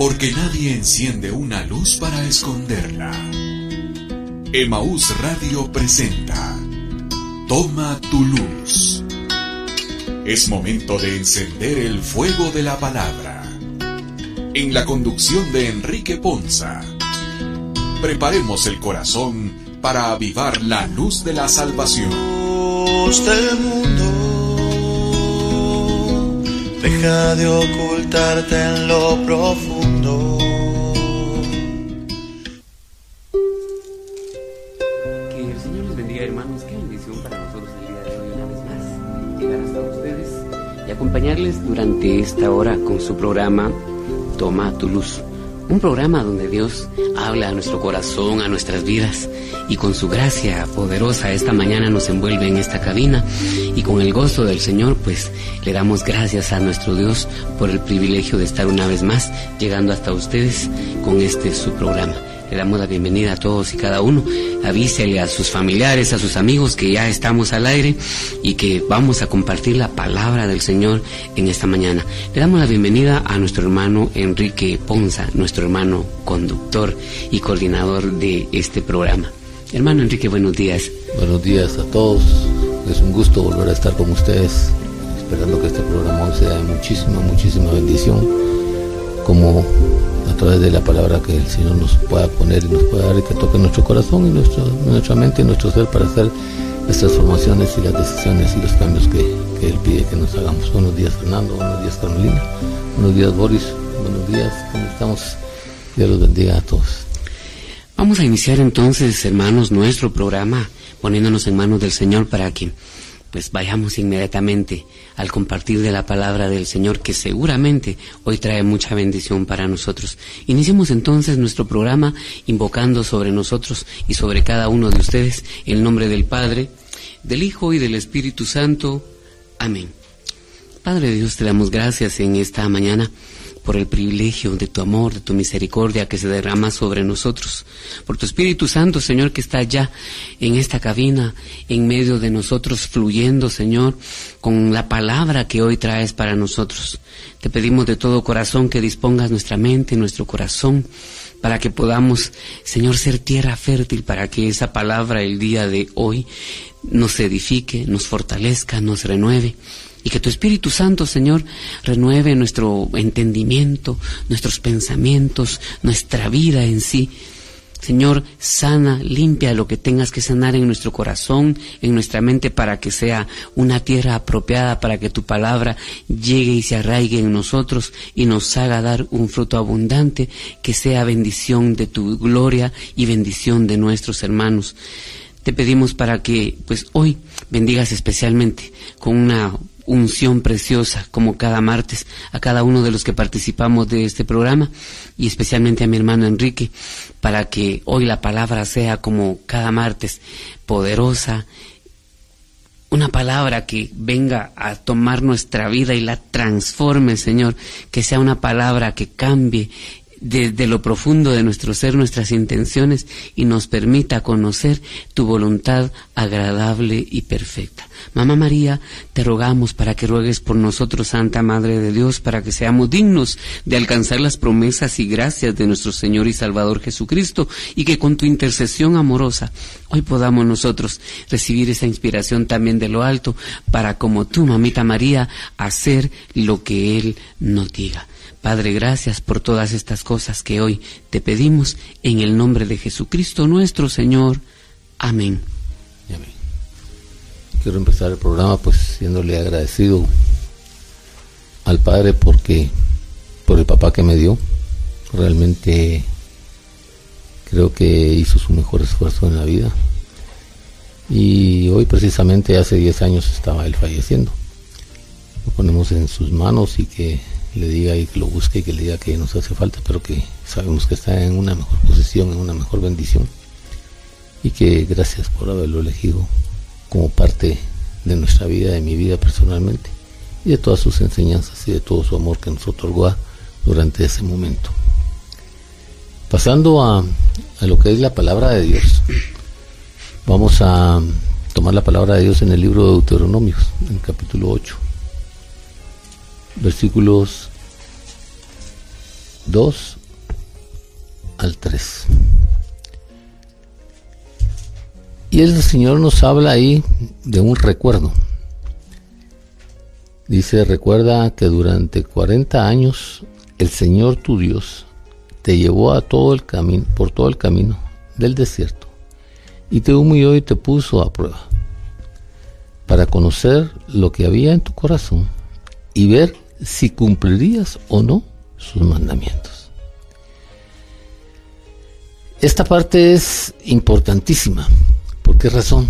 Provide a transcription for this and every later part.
porque nadie enciende una luz para esconderla. Emaús Radio presenta Toma tu luz. Es momento de encender el fuego de la palabra. En la conducción de Enrique Ponza. Preparemos el corazón para avivar la luz de la salvación. Luz del mundo, deja de ocultarte en lo profundo. Que el Señor les bendiga, hermanos. Qué bendición para nosotros el día de hoy, una vez más, llegar hasta ustedes y acompañarles durante esta hora con su programa Toma tu luz. Un programa donde Dios habla a nuestro corazón, a nuestras vidas y con su gracia poderosa esta mañana nos envuelve en esta cabina y con el gozo del Señor pues le damos gracias a nuestro Dios por el privilegio de estar una vez más llegando hasta ustedes con este su programa. Le damos la bienvenida a todos y cada uno. Avísele a sus familiares, a sus amigos que ya estamos al aire y que vamos a compartir la palabra del Señor en esta mañana. Le damos la bienvenida a nuestro hermano Enrique Ponza, nuestro hermano conductor y coordinador de este programa. Hermano Enrique, buenos días. Buenos días a todos. Es un gusto volver a estar con ustedes, esperando que este programa sea de muchísima, muchísima bendición, como través de la palabra que el Señor nos pueda poner y nos pueda dar y que toque nuestro corazón y nuestro, nuestra mente y nuestro ser para hacer las transformaciones y las decisiones y los cambios que, que Él pide que nos hagamos. Buenos días Fernando, buenos días Carmelina, buenos días Boris, buenos días, ¿cómo estamos? Dios los bendiga a todos. Vamos a iniciar entonces, hermanos, nuestro programa poniéndonos en manos del Señor para que pues vayamos inmediatamente al compartir de la palabra del Señor que seguramente hoy trae mucha bendición para nosotros. Iniciemos entonces nuestro programa invocando sobre nosotros y sobre cada uno de ustedes el nombre del Padre, del Hijo y del Espíritu Santo. Amén. Padre Dios, te damos gracias en esta mañana por el privilegio de tu amor, de tu misericordia que se derrama sobre nosotros, por tu Espíritu Santo, Señor, que está allá en esta cabina, en medio de nosotros, fluyendo, Señor, con la palabra que hoy traes para nosotros. Te pedimos de todo corazón que dispongas nuestra mente, nuestro corazón, para que podamos, Señor, ser tierra fértil, para que esa palabra el día de hoy nos edifique, nos fortalezca, nos renueve y que tu Espíritu Santo, Señor, renueve nuestro entendimiento, nuestros pensamientos, nuestra vida en sí. Señor, sana, limpia lo que tengas que sanar en nuestro corazón, en nuestra mente, para que sea una tierra apropiada, para que tu palabra llegue y se arraigue en nosotros y nos haga dar un fruto abundante, que sea bendición de tu gloria y bendición de nuestros hermanos. Te pedimos para que, pues hoy, bendigas especialmente con una unción preciosa como cada martes a cada uno de los que participamos de este programa y especialmente a mi hermano Enrique para que hoy la palabra sea como cada martes poderosa una palabra que venga a tomar nuestra vida y la transforme, Señor, que sea una palabra que cambie desde lo profundo de nuestro ser nuestras intenciones y nos permita conocer tu voluntad agradable y perfecta. Mamá María, te rogamos para que ruegues por nosotros, Santa Madre de Dios, para que seamos dignos de alcanzar las promesas y gracias de nuestro Señor y Salvador Jesucristo y que con tu intercesión amorosa hoy podamos nosotros recibir esa inspiración también de lo alto para como tú, mamita María, hacer lo que Él nos diga. Padre, gracias por todas estas cosas que hoy te pedimos en el nombre de Jesucristo nuestro Señor. Amén. Quiero empezar el programa pues siéndole agradecido al Padre porque por el papá que me dio. Realmente creo que hizo su mejor esfuerzo en la vida. Y hoy precisamente hace 10 años estaba él falleciendo. Lo ponemos en sus manos y que le diga y que lo busque y que le diga que nos hace falta, pero que sabemos que está en una mejor posición, en una mejor bendición. Y que gracias por haberlo elegido como parte de nuestra vida, de mi vida personalmente, y de todas sus enseñanzas y de todo su amor que nos otorgó durante ese momento. Pasando a, a lo que es la palabra de Dios, vamos a tomar la palabra de Dios en el libro de Deuteronomios, en el capítulo 8 versículos 2 al 3. Y el Señor nos habla ahí de un recuerdo. Dice, recuerda que durante 40 años el Señor tu Dios te llevó a todo el camino, por todo el camino del desierto y te humilló y te puso a prueba para conocer lo que había en tu corazón y ver si cumplirías o no sus mandamientos. Esta parte es importantísima. ¿Por qué razón?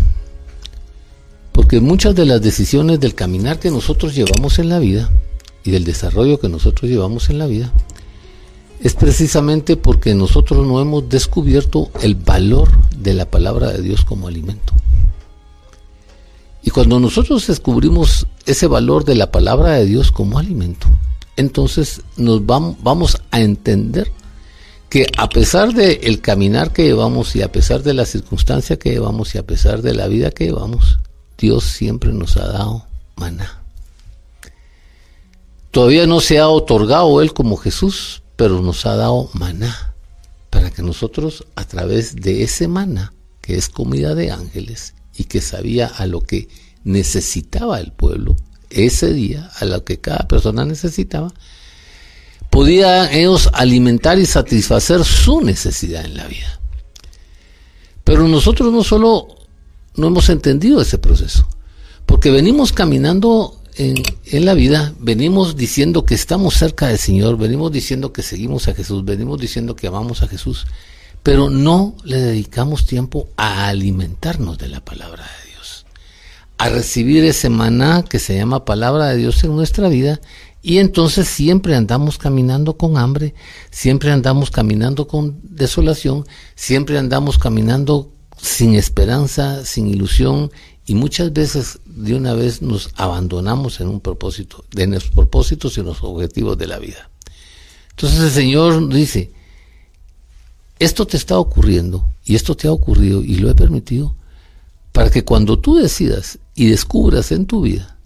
Porque muchas de las decisiones del caminar que nosotros llevamos en la vida y del desarrollo que nosotros llevamos en la vida es precisamente porque nosotros no hemos descubierto el valor de la palabra de Dios como alimento. Y cuando nosotros descubrimos ese valor de la palabra de Dios como alimento, entonces nos vamos, a entender que a pesar del el caminar que llevamos y a pesar de la circunstancia que llevamos y a pesar de la vida que llevamos, Dios siempre nos ha dado maná. Todavía no se ha otorgado Él como Jesús, pero nos ha dado maná para que nosotros a través de ese maná, que es comida de ángeles y que sabía a lo que necesitaba el pueblo, ese día, a lo que cada persona necesitaba, podía ellos alimentar y satisfacer su necesidad en la vida. Pero nosotros no solo no hemos entendido ese proceso, porque venimos caminando en, en, la vida, venimos diciendo que estamos cerca del Señor, venimos diciendo que seguimos a Jesús, venimos diciendo que amamos a Jesús, pero no le dedicamos tiempo a alimentarnos de la palabra de Dios, a recibir ese maná que se llama palabra de Dios en nuestra vida y entonces siempre andamos caminando con hambre, siempre andamos caminando con desolación, siempre andamos caminando sin esperanza, sin ilusión y muchas veces de una vez nos abandonamos en un propósito, de nuestros propósitos y los objetivos de la vida. Entonces el Señor dice, esto te está ocurriendo y esto te ha ocurrido y lo he permitido para que cuando tú decidas y descubras en tu vida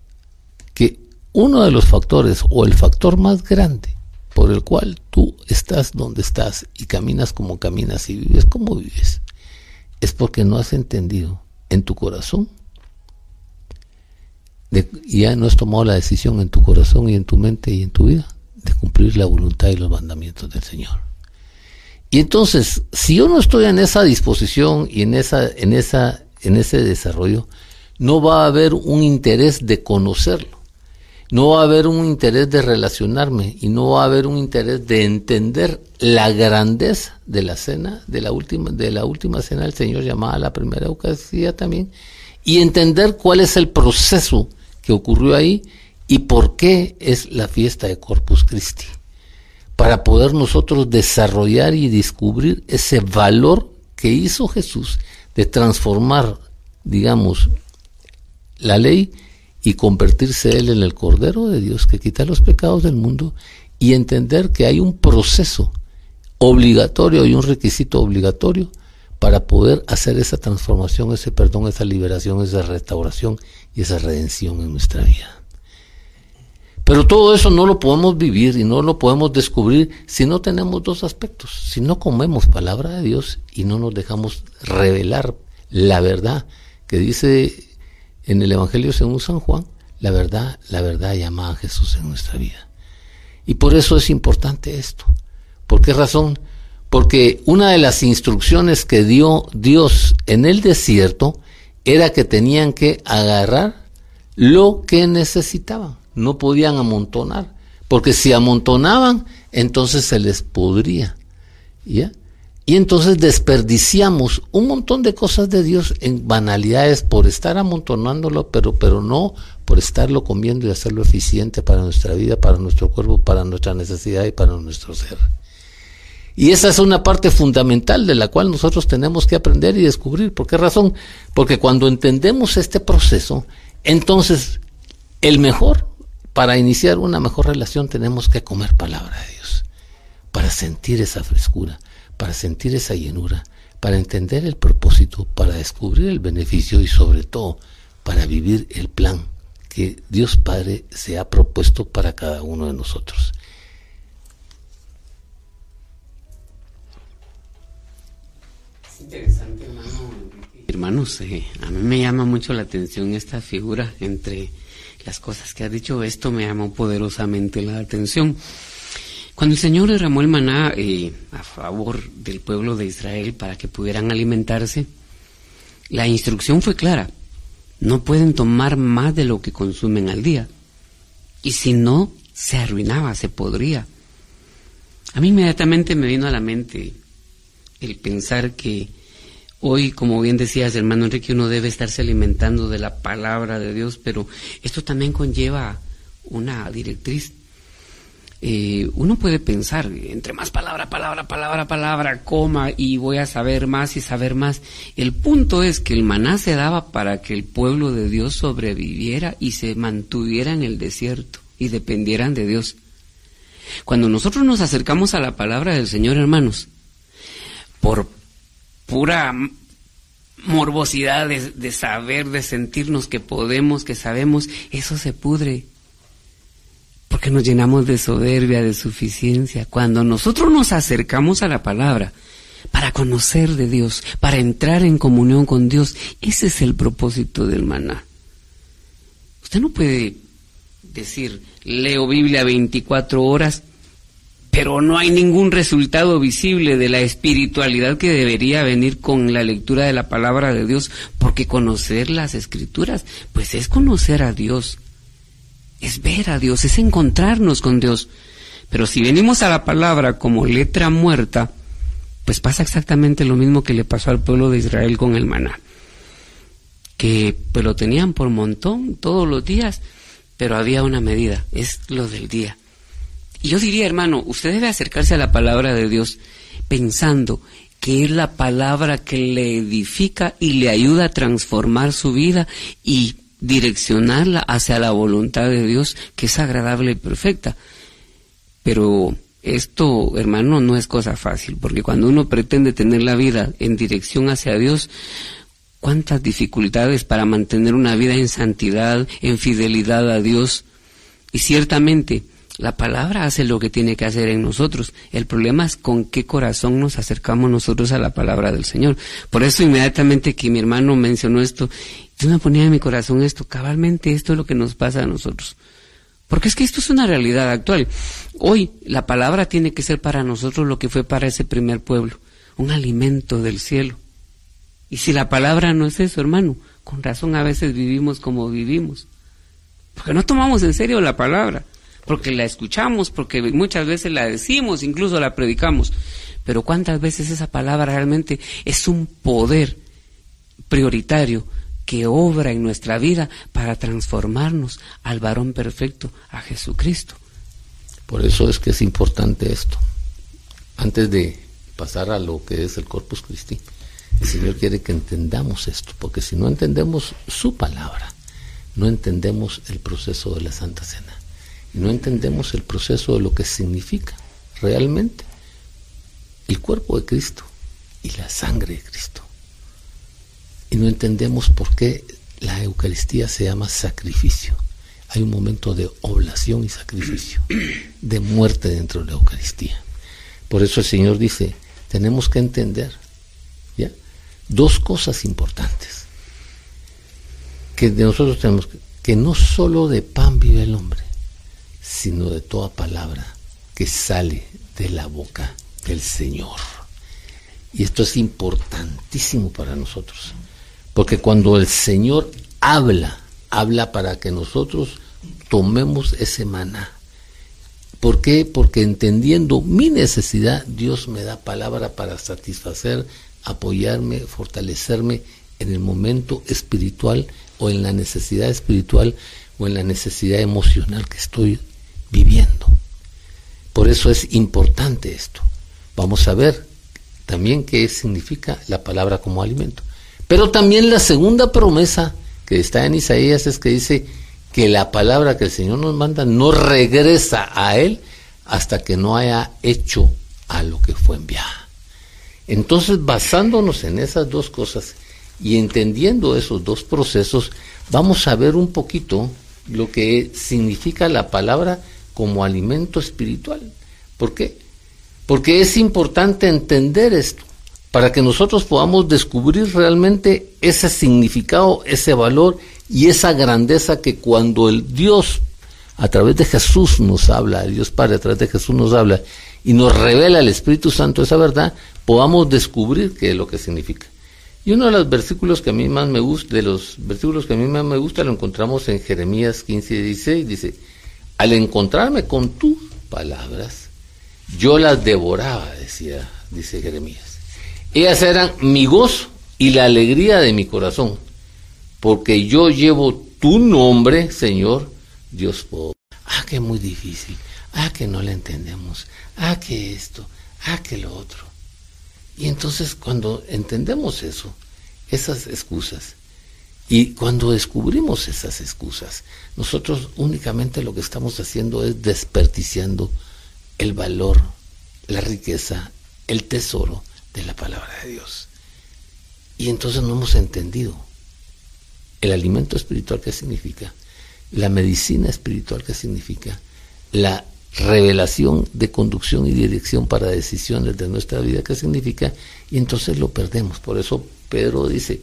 que uno de los factores o el factor más grande por el cual tú estás donde estás y caminas como caminas y vives como vives, es porque no has entendido en tu corazón y ya no has tomado la decisión en tu corazón y en tu mente y en tu vida de cumplir la voluntad y los mandamientos del Señor. Y entonces, si yo no estoy en esa disposición y en esa, en esa, en ese desarrollo, no va a haber un interés de conocerlo, no va a haber un interés de relacionarme y no va a haber un interés de entender la grandeza de la cena, de la última, de la última cena del Señor llamada la primera Eucaristía también, y entender cuál es el proceso que ocurrió ahí y por qué es la fiesta de Corpus Christi. Para poder nosotros desarrollar y descubrir ese valor que hizo Jesús de transformar, digamos, la ley y convertirse él en el Cordero de Dios que quita los pecados del mundo y entender que hay un proceso obligatorio y un requisito obligatorio para poder hacer esa transformación, ese perdón, esa liberación, esa restauración y esa redención en nuestra vida. Pero todo eso no lo podemos vivir y no lo podemos descubrir si no tenemos dos aspectos, si no comemos palabra de Dios y no nos dejamos revelar la verdad que dice en el Evangelio según San Juan, la verdad, la verdad llama a Jesús en nuestra vida. Y por eso es importante esto. ¿Por qué razón? Porque una de las instrucciones que dio Dios en el desierto era que tenían que agarrar lo que necesitaban, no podían amontonar, porque si amontonaban, entonces se les podría. Y entonces desperdiciamos un montón de cosas de Dios en banalidades por estar amontonándolo, pero, pero no por estarlo comiendo y hacerlo eficiente para nuestra vida, para nuestro cuerpo, para nuestra necesidad y para nuestro ser. Y esa es una parte fundamental de la cual nosotros tenemos que aprender y descubrir. ¿Por qué razón? Porque cuando entendemos este proceso, entonces el mejor, para iniciar una mejor relación tenemos que comer palabra de Dios, para sentir esa frescura, para sentir esa llenura, para entender el propósito, para descubrir el beneficio y sobre todo para vivir el plan que Dios Padre se ha propuesto para cada uno de nosotros. Es interesante, hermano. Hermanos, eh, a mí me llama mucho la atención esta figura entre las cosas que ha dicho. Esto me llamó poderosamente la atención. Cuando el Señor derramó el maná eh, a favor del pueblo de Israel para que pudieran alimentarse, la instrucción fue clara. No pueden tomar más de lo que consumen al día. Y si no, se arruinaba, se podría. A mí inmediatamente me vino a la mente el pensar que hoy, como bien decías, hermano Enrique, uno debe estarse alimentando de la palabra de Dios, pero esto también conlleva una directriz. Eh, uno puede pensar, entre más palabra, palabra, palabra, palabra, coma, y voy a saber más y saber más. El punto es que el maná se daba para que el pueblo de Dios sobreviviera y se mantuviera en el desierto y dependieran de Dios. Cuando nosotros nos acercamos a la palabra del Señor, hermanos, por pura morbosidad de, saber, de sentirnos que podemos, que sabemos, eso se pudre. Porque nos llenamos de soberbia, de suficiencia. Cuando nosotros nos acercamos a la palabra para conocer de Dios, para entrar en comunión con Dios, ese es el propósito del maná. Usted no puede decir, leo Biblia 24 horas, pero no hay ningún resultado visible de la espiritualidad que debería venir con la lectura de la palabra de Dios, porque conocer las escrituras, pues es conocer a Dios, es ver a Dios, es encontrarnos con Dios. Pero si venimos a la palabra como letra muerta, pues pasa exactamente lo mismo que le pasó al pueblo de Israel con el maná, que pues lo tenían por montón todos los días, pero había una medida, es lo del día. Y yo diría, hermano, usted debe acercarse a la palabra de Dios pensando que es la palabra que le edifica y le ayuda a transformar su vida y direccionarla hacia la voluntad de Dios, que es agradable y perfecta. Pero esto, hermano, no es cosa fácil, porque cuando uno pretende tener la vida en dirección hacia Dios, cuántas dificultades para mantener una vida en santidad, en fidelidad a Dios. Y ciertamente, la palabra hace lo que tiene que hacer en nosotros. El problema es con qué corazón nos acercamos nosotros a la palabra del Señor. Por eso inmediatamente que mi hermano mencionó esto, yo me ponía en mi corazón esto, cabalmente esto es lo que nos pasa a nosotros. Porque es que esto es una realidad actual. Hoy la palabra tiene que ser para nosotros lo que fue para ese primer pueblo, un alimento del cielo. Y si la palabra no es eso, hermano, con razón a veces vivimos como vivimos. Porque no tomamos en serio la palabra, porque la escuchamos, porque muchas veces la decimos, incluso la predicamos. Pero cuántas veces esa palabra realmente es un poder prioritario que obra en nuestra vida para transformarnos al varón perfecto, a Jesucristo. Por eso es que es importante esto. Antes de pasar a lo que es el Corpus Christi, el Señor quiere que entendamos esto, porque si no entendemos su palabra, no entendemos el proceso de la Santa Cena, no entendemos el proceso de lo que significa realmente el cuerpo de Cristo y la sangre de Cristo. Y no entendemos por qué la Eucaristía se llama sacrificio. Hay un momento de oblación y sacrificio, de muerte dentro de la Eucaristía. Por eso el Señor dice, tenemos que entender dos cosas importantes que de nosotros tenemos que, que no solo de pan vive el hombre, sino de toda palabra que sale de la boca del Señor. Y esto es importantísimo para nosotros, porque cuando el Señor habla, habla para que nosotros tomemos ese maná. ¿Por qué? Porque entendiendo mi necesidad, Dios me da palabra para satisfacer apoyarme, fortalecerme en el momento espiritual o en la necesidad espiritual o en la necesidad emocional que estoy viviendo. Por eso es importante esto. Vamos a ver también qué significa la palabra como alimento. Pero también la segunda promesa que está en Isaías es que dice que la palabra que el Señor nos manda no regresa a Él hasta que no haya hecho a lo que fue enviado. Entonces, basándonos en esas dos cosas y entendiendo esos dos procesos, vamos a ver un poquito lo que significa la palabra como alimento espiritual. ¿Por qué? Porque es importante entender esto. para que nosotros podamos descubrir realmente ese significado, ese valor y esa grandeza que cuando el Dios a través de Jesús nos habla, Dios Padre a través de Jesús nos habla y nos revela el Espíritu Santo esa verdad, podamos descubrir qué es lo que significa. Y uno de los versículos que a mí más me gusta, de los versículos que a mí más me gusta, lo encontramos en Jeremías 15 y 16, dice, al encontrarme con tus palabras, yo las devoraba, decía, dice Jeremías. Ellas eran mi gozo y la alegría de mi corazón, porque yo llevo tu nombre, Señor, Dios pobre. Ah, que muy difícil. Ah, que no le entendemos. Ah, que esto. Ah, que lo otro. Y entonces cuando entendemos eso, esas excusas, y cuando descubrimos esas excusas, nosotros únicamente lo que estamos haciendo es desperdiciando el valor, la riqueza, el tesoro de la palabra de Dios. Y entonces no hemos entendido el alimento espiritual que significa, la medicina espiritual que significa, la revelación de conducción y dirección para decisiones de nuestra vida, ¿qué significa? Y entonces lo perdemos. Por eso Pedro dice,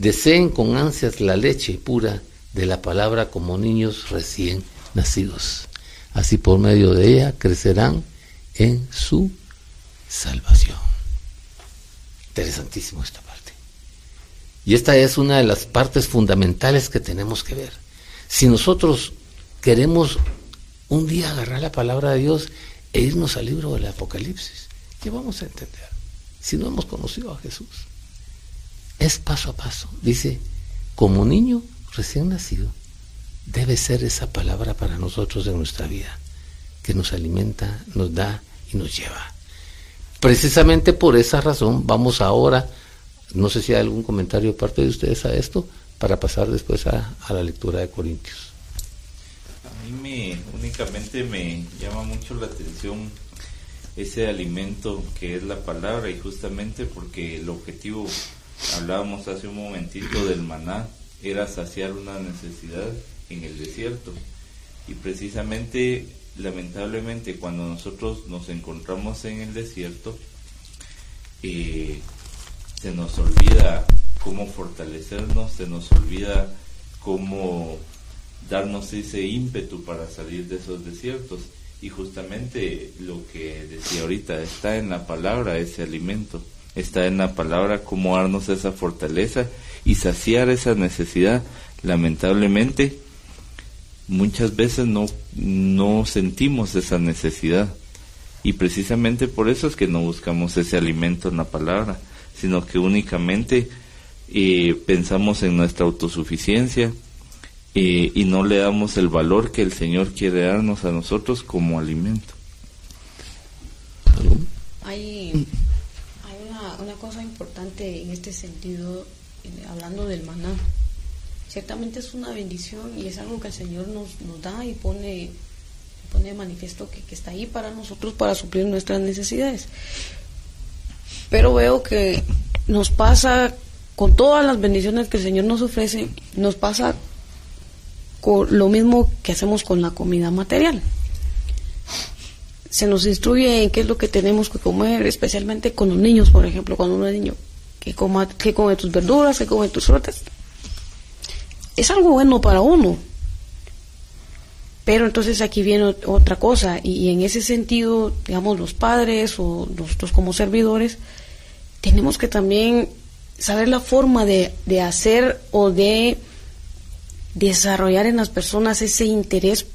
deseen con ansias la leche pura de la palabra como niños recién nacidos. Así por medio de ella crecerán en su salvación. Interesantísimo esta parte. Y esta es una de las partes fundamentales que tenemos que ver. Si nosotros queremos un día agarrar la palabra de Dios e irnos al libro del Apocalipsis. ¿Qué vamos a entender si no hemos conocido a Jesús? Es paso a paso. Dice, como niño recién nacido, debe ser esa palabra para nosotros en nuestra vida, que nos alimenta, nos da y nos lleva. Precisamente por esa razón vamos ahora, no sé si hay algún comentario de parte de ustedes a esto, para pasar después a, a la lectura de Corintios me únicamente me llama mucho la atención ese alimento que es la palabra y justamente porque el objetivo, hablábamos hace un momentito del maná, era saciar una necesidad en el desierto. Y precisamente, lamentablemente, cuando nosotros nos encontramos en el desierto, eh, se nos olvida cómo fortalecernos, se nos olvida cómo darnos ese ímpetu para salir de esos desiertos. Y justamente lo que decía ahorita, está en la palabra ese alimento, está en la palabra cómo darnos esa fortaleza y saciar esa necesidad. Lamentablemente, muchas veces no, no sentimos esa necesidad. Y precisamente por eso es que no buscamos ese alimento en la palabra, sino que únicamente eh, pensamos en nuestra autosuficiencia, y no le damos el valor que el Señor quiere darnos a nosotros como alimento. Hay, cosa importante en este sentido, eh, hablando del maná. Ciertamente es una bendición y es algo que el Señor nos, nos da y pone, pone manifiesto que, que está ahí para nosotros para suplir nuestras necesidades. Pero veo que nos pasa con todas las bendiciones que el Señor nos ofrece, nos pasa lo mismo que hacemos con la comida material. Se nos instruye en qué es lo que tenemos que comer, especialmente con los niños, por ejemplo, cuando uno es niño, que, coma, que come tus verduras, que come tus frutas. Es algo bueno para uno. Pero entonces aquí viene otra cosa, y, en ese sentido, digamos, los padres o nosotros como servidores, tenemos que también saber la forma de, de hacer o de desarrollar en las personas ese interés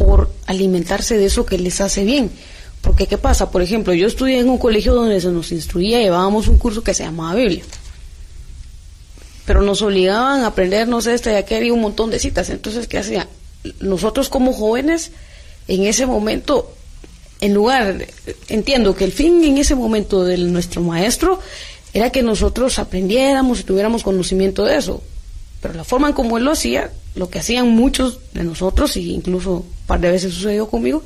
por alimentarse de eso que les hace bien. Porque ¿qué pasa? Por ejemplo, yo estudié en un colegio donde se nos instruía, llevábamos un curso que se llamaba Biblia. Pero nos obligaban a aprender, no sé, este, ya que había un montón de citas. Entonces, ¿qué hacía? Nosotros como jóvenes, en ese momento, en lugar, entiendo que el fin en ese momento de nuestro maestro era que nosotros aprendiéramos y tuviéramos conocimiento de eso. Pero la forma en como él lo hacía, lo que hacían muchos de nosotros, y incluso un par de veces sucedió conmigo,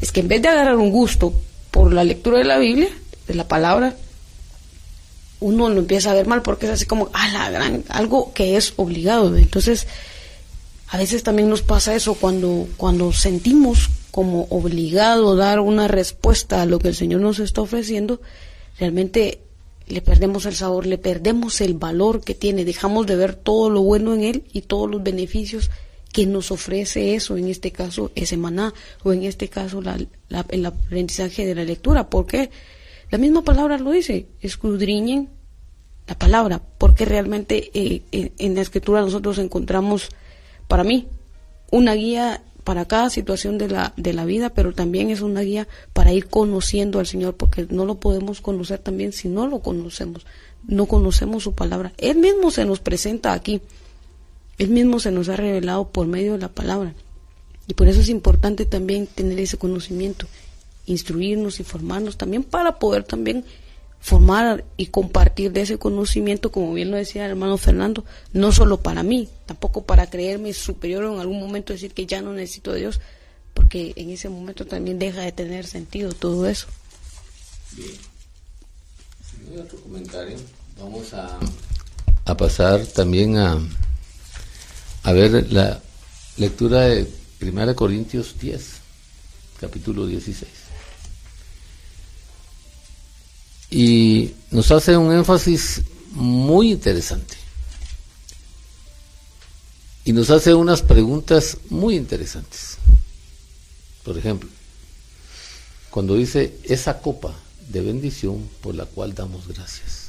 es que en vez de agarrar un gusto por la lectura de la Biblia, de la palabra, uno lo empieza a ver mal porque es así como, ah, la gran, algo que es obligado. Entonces, a veces también nos pasa eso cuando, cuando sentimos como obligado dar una respuesta a lo que el Señor nos está ofreciendo, realmente le perdemos el sabor, le perdemos el valor que tiene, dejamos de ver todo lo bueno en él y todos los beneficios que nos ofrece eso, en este caso ese maná, o en este caso la, el aprendizaje de la lectura. porque La misma palabra lo dice, escudriñen la palabra, porque realmente eh, en la escritura nosotros encontramos, para mí, una guía para cada situación de la, de la vida, pero también es una guía para ir conociendo al Señor, porque no lo podemos conocer también si no lo conocemos, no conocemos su palabra. Él mismo se nos presenta aquí, Él mismo se nos ha revelado por medio de la palabra. Y por eso es importante también tener ese conocimiento, instruirnos y formarnos también para poder también formar y compartir de ese conocimiento, como bien lo decía el hermano Fernando, no solo para mí, tampoco para creerme superior o en algún momento decir que ya no necesito de Dios, porque en ese momento también deja de tener sentido todo eso. Bien. Si otro comentario, vamos a, a pasar también a, a ver la lectura de 1 Corintios 10, capítulo 16. Y nos hace un énfasis muy interesante. Y nos hace unas preguntas muy interesantes. Por ejemplo, cuando dice esa copa de bendición por la cual damos gracias.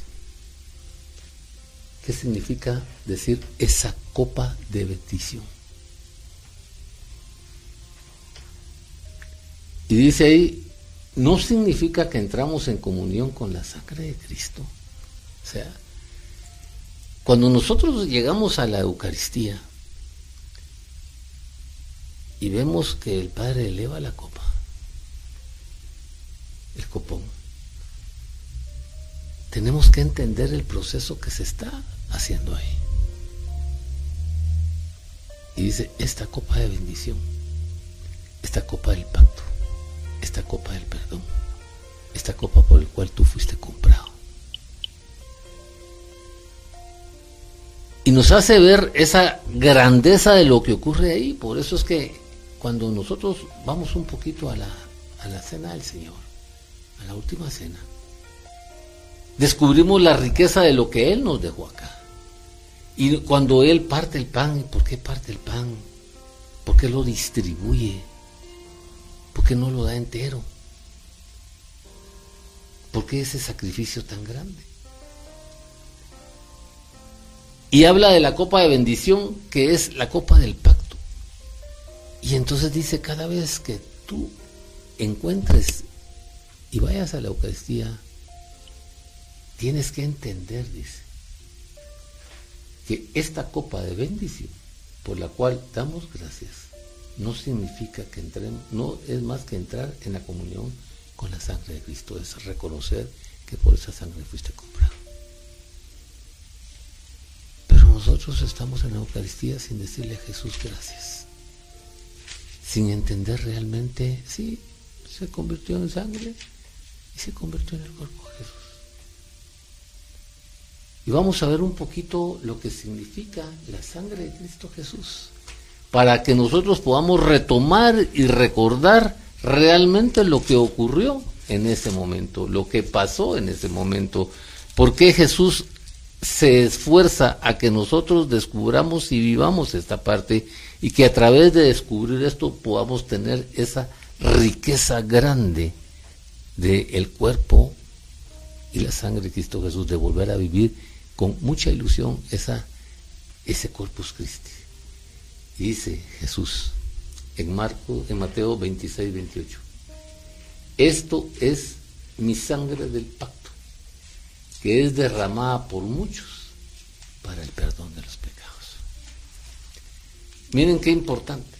¿Qué significa decir esa copa de bendición? Y dice ahí, no significa que entramos en comunión con la sangre de Cristo. O sea, cuando nosotros llegamos a la Eucaristía y vemos que el Padre eleva la copa, el copón, tenemos que entender el proceso que se está haciendo ahí. Y dice, esta copa de bendición, esta copa del pacto, por el cual tú fuiste comprado. Y nos hace ver esa grandeza de lo que ocurre ahí. Por eso es que cuando nosotros vamos un poquito a la, a la cena del Señor, a la última cena, descubrimos la riqueza de lo que Él nos dejó acá. Y cuando Él parte el pan, ¿por qué parte el pan? ¿Por qué lo distribuye? ¿Por qué no lo da entero? ¿Por qué ese sacrificio tan grande? Y habla de la copa de bendición, que es la copa del pacto. Y entonces dice, cada vez que tú encuentres y vayas a la Eucaristía, tienes que entender, dice, que esta copa de bendición por la cual damos gracias no significa que entremos, no es más que entrar en la comunión con la sangre de Cristo, es reconocer que por esa sangre fuiste comprado. Pero nosotros estamos en la Eucaristía sin decirle a Jesús gracias, sin entender realmente, sí, se convirtió en sangre y se convirtió en el cuerpo de Jesús. Y vamos a ver un poquito lo que significa la sangre de Cristo Jesús para que nosotros podamos retomar y recordar realmente lo que ocurrió en ese momento, lo que pasó en ese momento, por qué Jesús se esfuerza a que nosotros descubramos y vivamos esta parte y que a través de descubrir esto podamos tener esa riqueza grande del el cuerpo y la sangre de Cristo Jesús, de volver a vivir con mucha ilusión esa, ese Corpus Christi. Dice Jesús en, Marco, en Mateo 26, 28. Esto es mi sangre del pacto, que es derramada por muchos para el perdón de los pecados. Miren qué importante.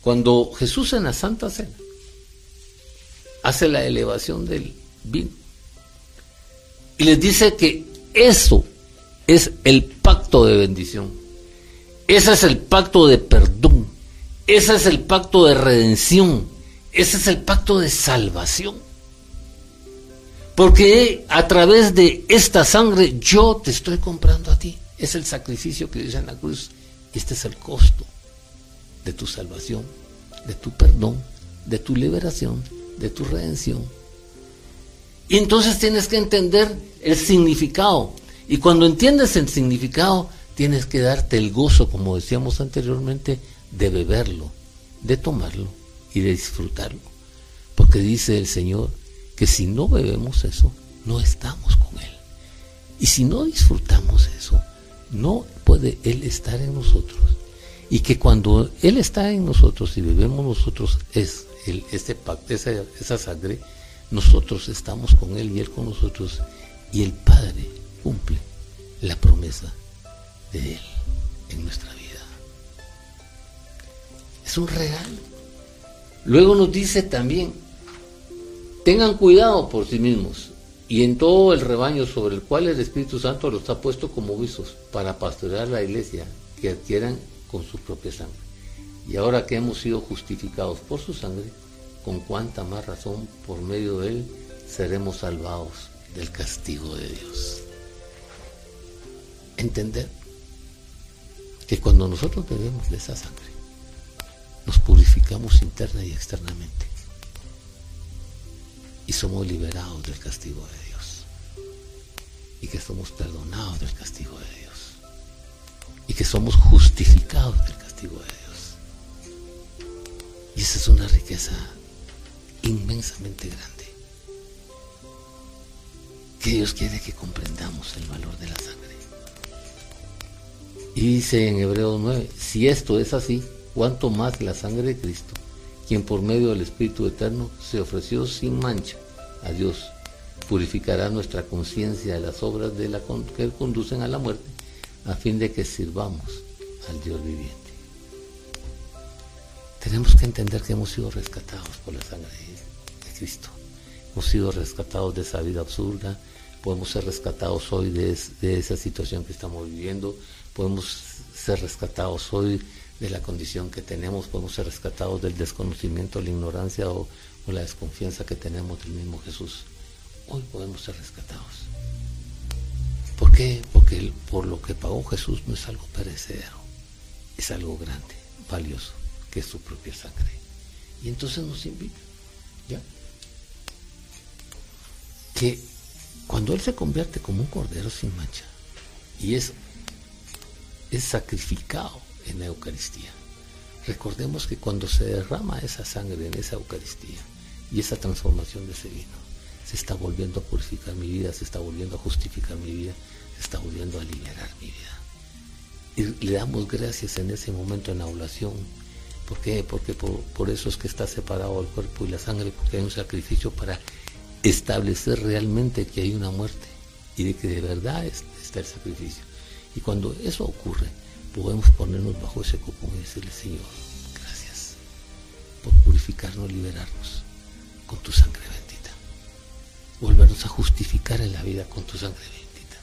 Cuando Jesús en la Santa Cena hace la elevación del vino y les dice que eso es el pacto de bendición ese es el pacto de perdón. Ese es el pacto de redención. Ese es el pacto de salvación. Porque a través de esta sangre yo te estoy comprando a ti. Es el sacrificio que dice en la cruz. Este es el costo de tu salvación, de tu perdón, de tu liberación, de tu redención. Y entonces tienes que entender el significado. Y cuando entiendes el significado, tienes que darte el gozo, como decíamos anteriormente, de beberlo, de tomarlo y de disfrutarlo. Porque dice el Señor que si no bebemos eso, no estamos con Él. Y si no disfrutamos eso, no puede Él estar en nosotros. Y que cuando Él está en nosotros y bebemos nosotros es el, este pacto, esa, esa sangre, nosotros estamos con Él y Él con nosotros. Y el Padre cumple la promesa de Él en nuestra vida. Un regalo. Luego nos dice también, tengan cuidado por sí mismos y en todo el rebaño sobre el cual el Espíritu Santo los ha puesto como visos para pastorear la iglesia que adquieran con su propia sangre. Y ahora que hemos sido justificados por su sangre, con cuánta más razón por medio de él seremos salvados del castigo de Dios. Entender que cuando nosotros bebemos de esa sangre, purificamos interna y externamente y somos liberados del castigo de Dios y que somos perdonados del castigo de Dios y que somos justificados del castigo de Dios. Y esa es una riqueza inmensamente grande que Dios quiere que comprendamos el valor de la sangre. Y dice en Hebreos 9, si esto es así, cuánto más la sangre de Cristo, quien por medio del Espíritu Eterno se ofreció sin mancha a Dios, purificará nuestra conciencia de las obras que conducen a la muerte, a fin de que sirvamos al Dios viviente. Tenemos que entender que hemos sido rescatados por la sangre de Cristo. Hemos sido rescatados de esa vida absurda, podemos ser rescatados hoy de esa situación que estamos viviendo, podemos ser rescatados hoy de la condición que tenemos, podemos ser rescatados del desconocimiento, la ignorancia o, la desconfianza que tenemos del mismo Jesús. Hoy podemos ser rescatados. ¿Por qué? Porque por lo que pagó Jesús no es algo perecedero, es algo grande, valioso, que es su propia sangre. Y entonces nos invita, ¿ya? Que cuando Él se convierte como un cordero sin mancha y es, es sacrificado en la Eucaristía. Recordemos que cuando se derrama esa sangre en esa Eucaristía y esa transformación de ese vino, se está volviendo a purificar mi vida, se está volviendo a justificar mi vida, se está volviendo a liberar mi vida. Y le damos gracias en ese momento en la oración. ¿Por qué? Porque por, eso es que está separado el cuerpo y la sangre, porque hay un sacrificio para establecer realmente que hay una muerte y de que de verdad está el sacrificio. Y cuando eso ocurre, podemos ponernos bajo ese copón y decirle, Señor, gracias por purificarnos, liberarnos con tu sangre bendita. Volvernos a justificar en la vida con tu sangre bendita.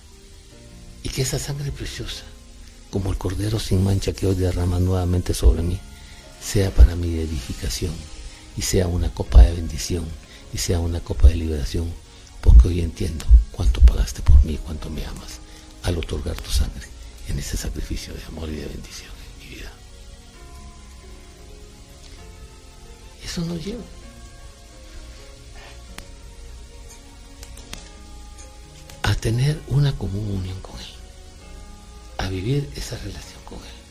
Y que esa sangre preciosa, como el cordero sin mancha que hoy derrama nuevamente sobre mí, sea para mi edificación y sea una copa de bendición y sea una copa de liberación, porque hoy entiendo cuánto pagaste por mí, cuánto me amas al otorgar tu sangre en ese sacrificio de amor y de bendición en mi vida. Eso nos lleva a tener una común unión con Él, a vivir esa relación con Él.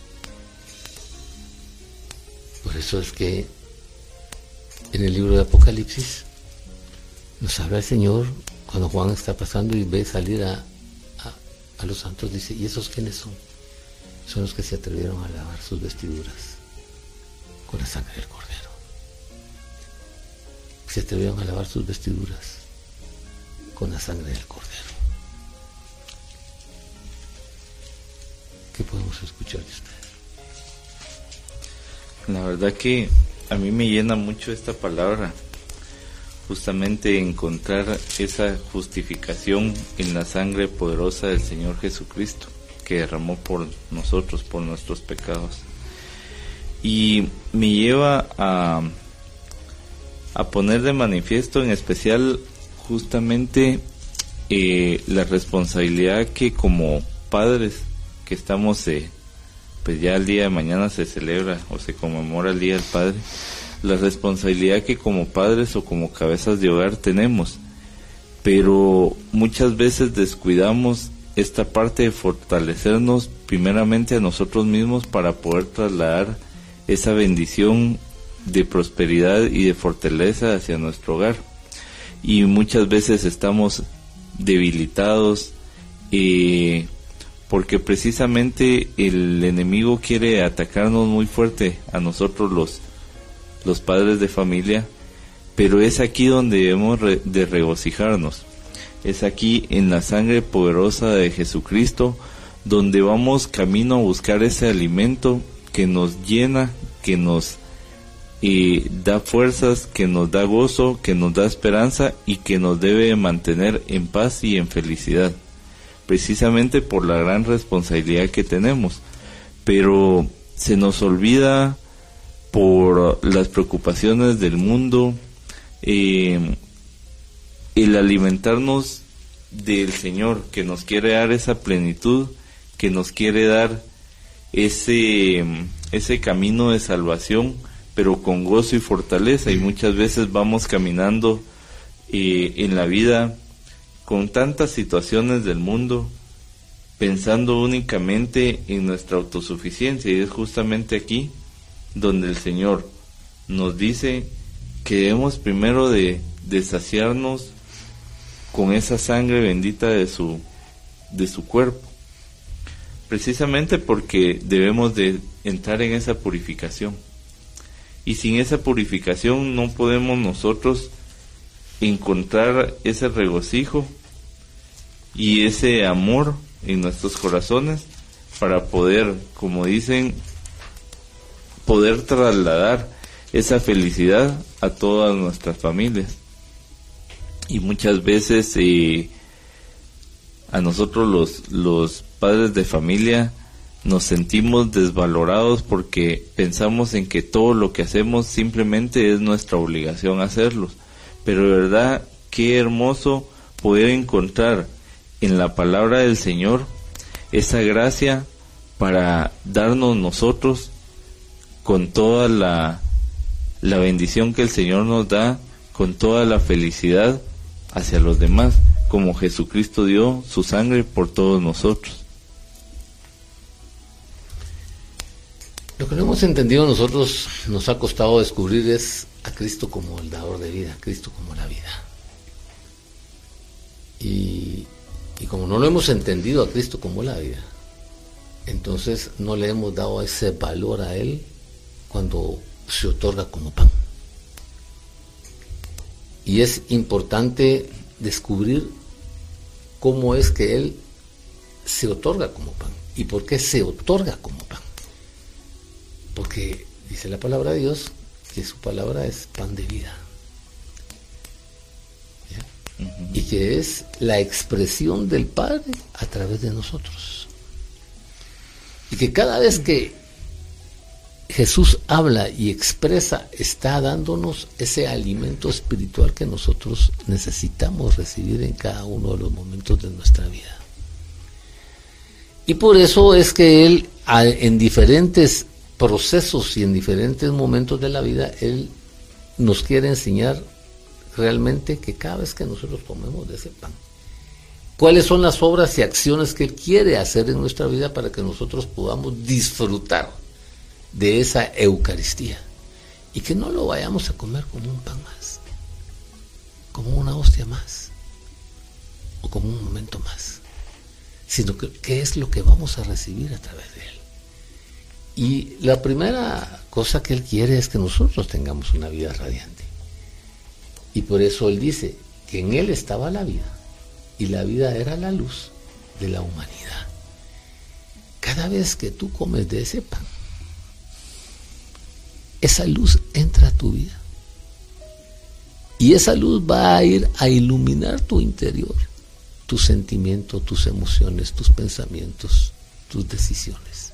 Por eso es que en el libro de Apocalipsis nos habla el Señor cuando Juan está pasando y ve salir a, a los santos, dice, ¿y esos quiénes son? Son los que se atrevieron a lavar sus vestiduras con la sangre del cordero. Se atrevieron a lavar sus vestiduras con la sangre del cordero. ¿Qué podemos escuchar de ustedes? La verdad que a mí me llena mucho esta palabra justamente encontrar esa justificación en la sangre poderosa del Señor Jesucristo, que derramó por nosotros, por nuestros pecados. Y me lleva a, a poner de manifiesto en especial justamente eh, la responsabilidad que como padres que estamos, eh, pues ya el día de mañana se celebra o se conmemora el Día del Padre, la responsabilidad que como padres o como cabezas de hogar tenemos pero muchas veces descuidamos esta parte de fortalecernos primeramente a nosotros mismos para poder trasladar esa bendición de prosperidad y de fortaleza hacia nuestro hogar. Y muchas veces estamos debilitados eh, porque precisamente el enemigo quiere atacarnos muy fuerte a nosotros los, los padres de familia, pero es aquí donde debemos de regocijarnos. Es aquí en la sangre poderosa de Jesucristo donde vamos camino a buscar ese alimento que nos llena, que nos da fuerzas, que nos da gozo, que nos da esperanza y que nos debe mantener en paz y en felicidad, precisamente por la gran responsabilidad que tenemos. Pero se nos olvida por las preocupaciones del mundo, eh, el alimentarnos del Señor que nos quiere dar esa plenitud, que nos quiere dar ese, ese camino de salvación, pero con gozo y fortaleza. Y muchas veces vamos caminando eh, en la vida con tantas situaciones del mundo, pensando únicamente en nuestra autosuficiencia. Y es justamente aquí donde el Señor nos dice que debemos primero de, de saciarnos con esa sangre bendita de su, de su cuerpo. Precisamente porque debemos de entrar en esa purificación. Y sin esa purificación no podemos nosotros encontrar ese regocijo y ese amor en nuestros corazones para poder, como dicen, poder trasladar esa felicidad a todas nuestras familias y muchas veces eh, a nosotros los, los padres de familia nos sentimos desvalorados porque pensamos en que todo lo que hacemos simplemente es nuestra obligación hacerlo. Pero de verdad, qué hermoso poder encontrar en la palabra del Señor esa gracia para darnos nosotros con toda la, la bendición que el Señor nos da, con toda la felicidad hacia los demás, como Jesucristo dio su sangre por todos nosotros. Lo que no hemos entendido nosotros nos ha costado descubrir es a Cristo como el dador de vida, Cristo como la vida. Y como no lo hemos entendido a Cristo como la vida, entonces no le hemos dado ese valor a Él cuando se otorga como pan. Y es importante descubrir cómo es que Él se otorga como pan. ¿Y por qué se otorga como pan? Porque dice la palabra de Dios que su palabra es pan de vida. Y que es la expresión del Padre a través de nosotros. Y que cada vez que Jesús habla y expresa, está dándonos ese alimento espiritual que nosotros necesitamos recibir en cada uno de los momentos de nuestra vida. Y por eso es que Él, en diferentes procesos y en diferentes momentos de la vida, Él nos quiere enseñar realmente que cada vez que nosotros comemos de ese pan, cuáles son las obras y acciones que Él quiere hacer en nuestra vida para que nosotros podamos disfrutar de esa Eucaristía. Y que no lo vayamos a comer como un pan más, como una hostia más, o como un momento más, sino que es lo que vamos a recibir a través de Él. Y la primera cosa que Él quiere es que nosotros tengamos una vida radiante. Y por eso Él dice que en Él estaba la vida, y la vida era la luz de la humanidad. Cada vez que tú comes de ese pan, esa luz entra a tu vida. Y esa luz va a ir a iluminar tu interior, tus sentimientos, tus emociones, tus pensamientos, tus decisiones.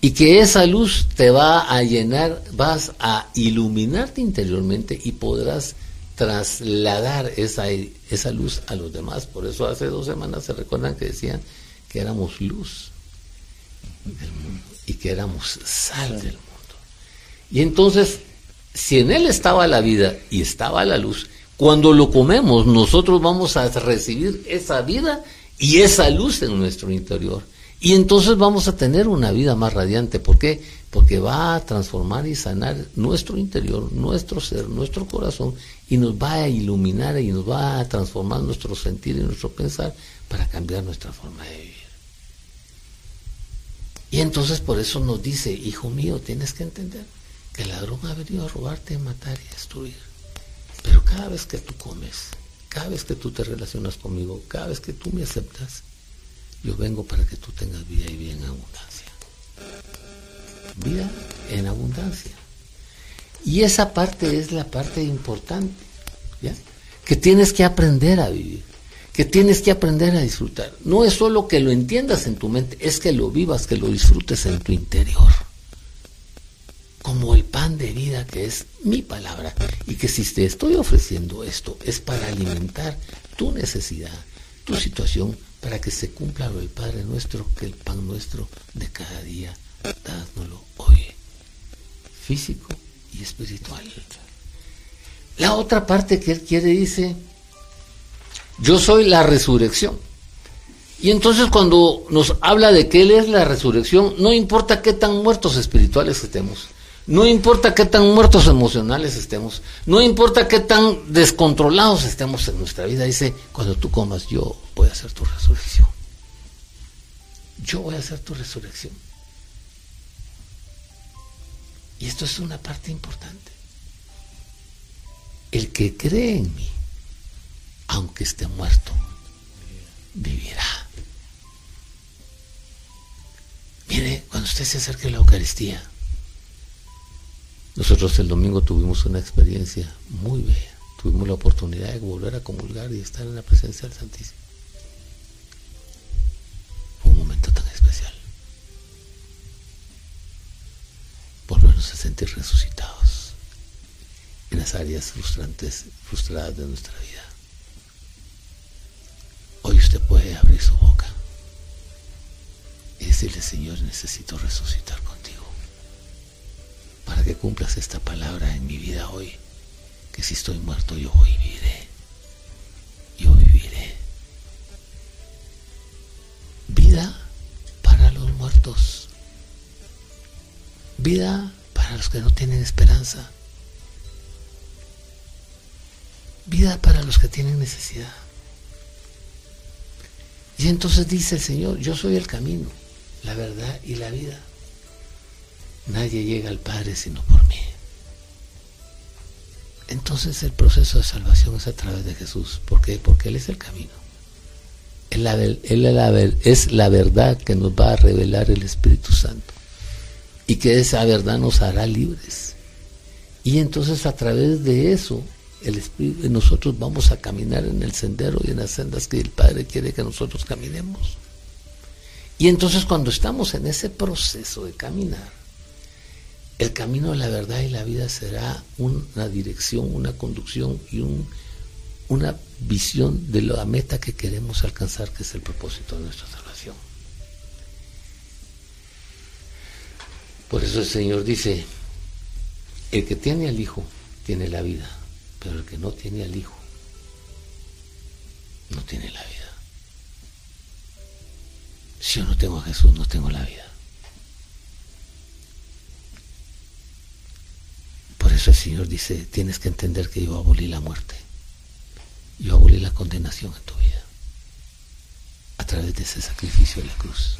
Y que esa luz te va a llenar, vas a iluminarte interiormente y podrás trasladar esa, esa luz a los demás. Por eso hace dos semanas se recuerdan que decían que éramos luz del mundo y que éramos sal del mundo. Y entonces, si en él estaba la vida y estaba la luz, Cuando lo comemos, nosotros vamos a recibir esa vida y esa luz en nuestro interior. Y entonces vamos a tener una vida más radiante. ¿Por qué? Porque va a transformar y sanar nuestro interior, nuestro ser, nuestro corazón, y nos va a iluminar y nos va a transformar nuestro sentir y nuestro pensar para cambiar nuestra forma de vivir. Y entonces por eso nos dice, hijo mío, tienes que entender que el ladrón ha venido a robarte, matar y destruir. Pero cada vez que tú comes, cada vez que tú te relacionas conmigo, cada vez que tú me aceptas, yo vengo para que tú tengas vida y vida en abundancia. Vida en abundancia. Y esa parte es la parte importante, ¿ya? Que tienes que aprender a vivir, que tienes que aprender a disfrutar. No es solo que lo entiendas en tu mente, es que lo vivas, que lo disfrutes en tu interior. Como el pan de vida que es mi palabra y que si te estoy ofreciendo esto es para alimentar tu necesidad, tu situación, para que se cumpla lo del Padre nuestro, que el pan nuestro de cada día, dádnoslo hoy, físico y espiritual. La otra parte que él quiere dice, yo soy la resurrección. Y entonces cuando nos habla de que Él es la resurrección, no importa qué tan muertos espirituales estemos, no importa qué tan muertos emocionales estemos, no importa qué tan descontrolados estemos en nuestra vida, dice, cuando tú comas yo voy a hacer tu resurrección. Yo voy a hacer tu resurrección. Y esto es una parte importante. El que cree en mí, aunque esté muerto, vivirá. Mire, cuando usted se acerque a la Eucaristía, nosotros el domingo tuvimos una experiencia muy bella. Tuvimos la oportunidad de volver a comulgar y estar en la presencia del Santísimo. Fue un momento tan especial. Volvernos a sentir resucitados en las áreas frustrantes, frustradas de nuestra vida. Hoy usted puede abrir su boca y decirle, Señor, necesito resucitar contigo para que cumplas esta palabra en mi vida hoy, que si estoy muerto yo viviré, yo viviré. Vida para los muertos, vida para los que no tienen esperanza, vida para los que tienen necesidad. Y entonces dice el Señor, yo soy el camino, la verdad y la vida. Nadie llega al Padre sino por mí. Entonces el proceso de salvación es a través de Jesús. ¿Por qué? Porque Él es el camino. Él, es la verdad que nos va a revelar el Espíritu Santo. Y que esa verdad nos hará libres. Y entonces a través de eso, el Espíritu, nosotros vamos a caminar en el sendero y en las sendas que el Padre quiere que nosotros caminemos. Y entonces cuando estamos en ese proceso de caminar, el camino de la verdad y la vida será una dirección, una conducción y un, una visión de la meta que queremos alcanzar, que es el propósito de nuestra salvación. Por eso el Señor dice, el que tiene al Hijo tiene la vida, pero el que no tiene al Hijo no tiene la vida. Si yo no tengo a Jesús, no tengo la vida. Eso el Señor dice, tienes que entender que yo abolí la muerte. Yo abolí la condenación en tu vida. A través de ese sacrificio de la cruz.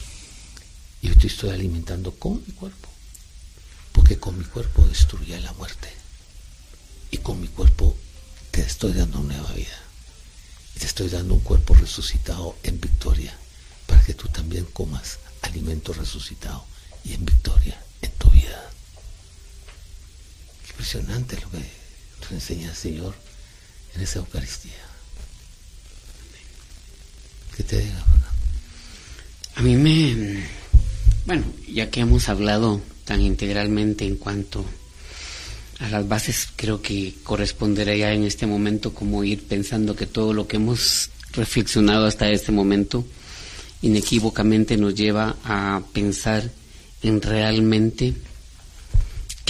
Yo te estoy alimentando con mi cuerpo. Porque con mi cuerpo destruía la muerte. Y con mi cuerpo te estoy dando nueva vida. Y te estoy dando un cuerpo resucitado en victoria. Para que tú también comas alimento resucitado y en victoria impresionante lo que nos enseña Señor en esa Eucaristía. ¿Qué te diga, A mí me... Bueno, ya que hemos hablado tan integralmente en cuanto a las bases, creo que correspondería en este momento como ir pensando que todo lo que hemos reflexionado hasta este momento inequívocamente nos lleva a pensar en realmente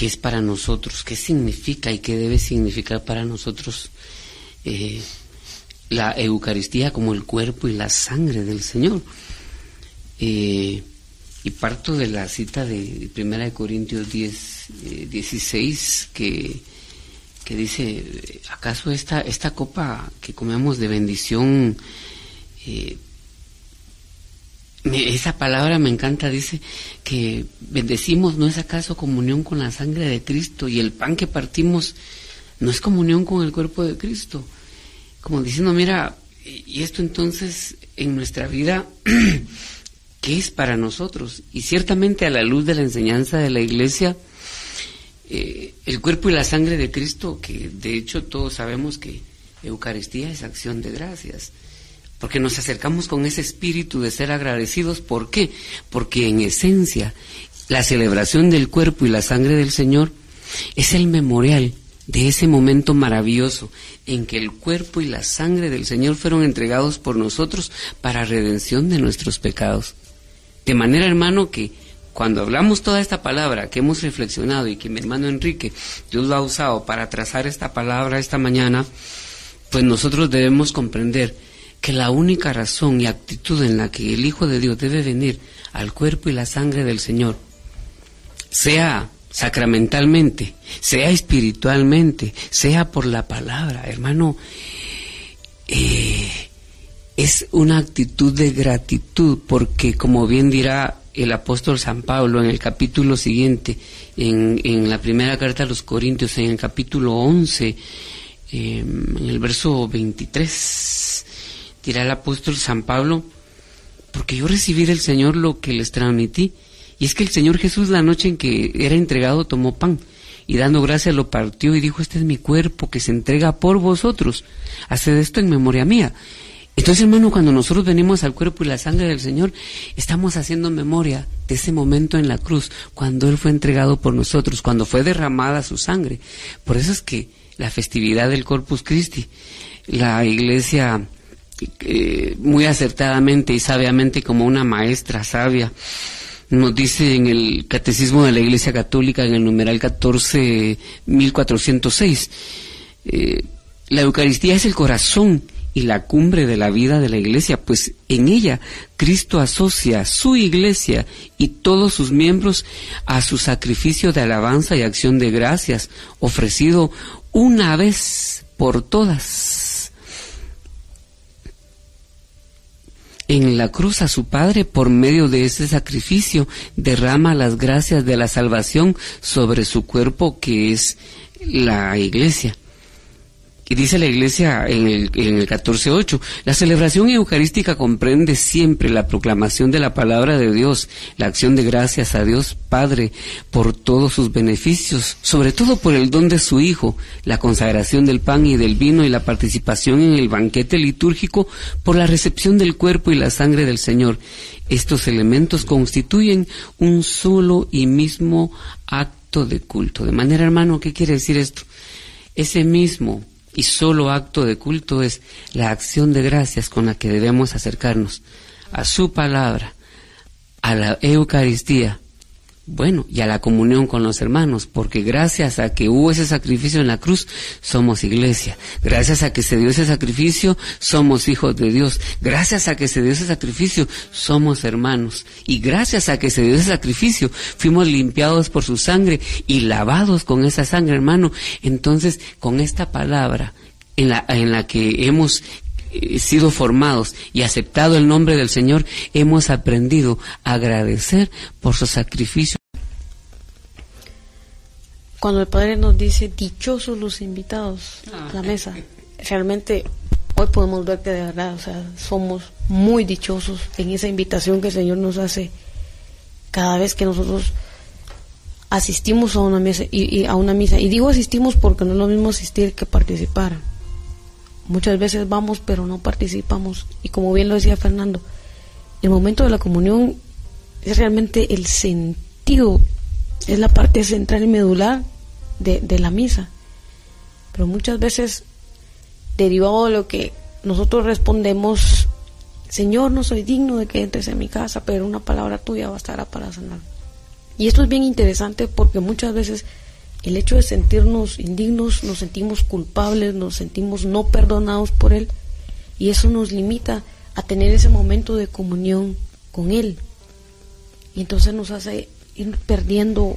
es para nosotros, qué significa y qué debe significar para nosotros eh, la Eucaristía como el cuerpo y la sangre del Señor. Eh, y parto de la cita de 1 Corintios 10, 16, que, que dice, ¿acaso esta, esta copa que comemos de bendición, esa palabra me encanta, dice que bendecimos, ¿no es acaso comunión con la sangre de Cristo? Y el pan que partimos no es comunión con el cuerpo de Cristo. Como diciendo, mira, y esto entonces en nuestra vida, ¿qué es para nosotros? Y ciertamente a la luz de la enseñanza de la iglesia, eh, el cuerpo y la sangre de Cristo, que de hecho todos sabemos que Eucaristía es acción de gracias, porque nos acercamos con ese espíritu de ser agradecidos. ¿Por qué? Porque en esencia la celebración del cuerpo y la sangre del Señor es el memorial de ese momento maravilloso en que el cuerpo y la sangre del Señor fueron entregados por nosotros para redención de nuestros pecados. De manera, hermano, que cuando hablamos toda esta palabra que hemos reflexionado y que mi hermano Enrique Dios lo ha usado para trazar esta palabra esta mañana, pues nosotros debemos comprender que la única razón y actitud en la que el Hijo de Dios debe venir al cuerpo y la sangre del Señor, sea sacramentalmente, sea espiritualmente, sea por la palabra, hermano, eh, es una actitud de gratitud, porque como bien dirá el apóstol San Pablo en el capítulo siguiente, en, en la primera carta a los Corintios, en el capítulo 11, em, en el verso 23, dirá el apóstol San Pablo, porque yo recibí del Señor lo que les transmití, y es que el Señor Jesús la noche en que era entregado tomó pan y dando gracias lo partió y dijo, este es mi cuerpo que se entrega por vosotros. Haced esto en memoria mía. Entonces, hermano, cuando nosotros venimos al cuerpo y la sangre del Señor, estamos haciendo memoria de ese momento en la cruz, cuando Él fue entregado por nosotros, cuando fue derramada su sangre. Por eso es que la festividad del Corpus Christi, la iglesia eh, muy acertadamente y sabiamente como una maestra sabia, nos dice en el Catecismo de la Iglesia Católica, en el numeral 14.406, eh, la Eucaristía es el corazón y la cumbre de la vida de la Iglesia, pues en ella Cristo asocia su Iglesia y todos sus miembros a su sacrificio de alabanza y acción de gracias, ofrecido una vez por todas en la cruz a su Padre por medio de ese sacrificio derrama las gracias de la salvación sobre su cuerpo que es la iglesia. Y dice la iglesia en el, en el 14.8, la celebración eucarística comprende siempre la proclamación de la palabra de Dios, la acción de gracias a Dios Padre por todos sus beneficios, sobre todo por el don de su Hijo, la consagración del pan y del vino y la participación en el banquete litúrgico por la recepción del cuerpo y la sangre del Señor. Estos elementos constituyen un solo y mismo acto de culto. De manera, hermano, ¿qué quiere decir esto? Ese mismo y solo acto de culto es la acción de gracias con la que debemos acercarnos a su palabra, a la Eucaristía, bueno, y a la comunión con los hermanos, porque gracias a que hubo ese sacrificio en la cruz, somos iglesia. Gracias a que se dio ese sacrificio, somos hijos de Dios. Gracias a que se dio ese sacrificio, somos hermanos. Y gracias a que se dio ese sacrificio, fuimos limpiados por su sangre y lavados con esa sangre, hermano. Entonces, con esta palabra en la, en la que hemos sido formados y aceptado el nombre del Señor, hemos aprendido a agradecer por su sacrificio. Cuando el Padre nos dice dichosos los invitados a la mesa, realmente hoy podemos ver que de verdad, o sea, somos muy dichosos en esa invitación que el Señor nos hace cada vez que nosotros asistimos a una mesa y a una misa. Y digo asistimos porque no es lo mismo asistir que participar Muchas veces vamos pero no participamos. Y como bien lo decía Fernando, el momento de la comunión es realmente el sentido, es la parte central y medular de, de la misa. Pero muchas veces, derivado de lo que nosotros respondemos, Señor, no soy digno de que entres en mi casa, pero una palabra tuya bastará para sanar. Y esto es bien interesante porque muchas veces el hecho de sentirnos indignos, nos sentimos culpables, nos sentimos no perdonados por Él y eso nos limita a tener ese momento de comunión con Él. Y entonces nos hace ir perdiendo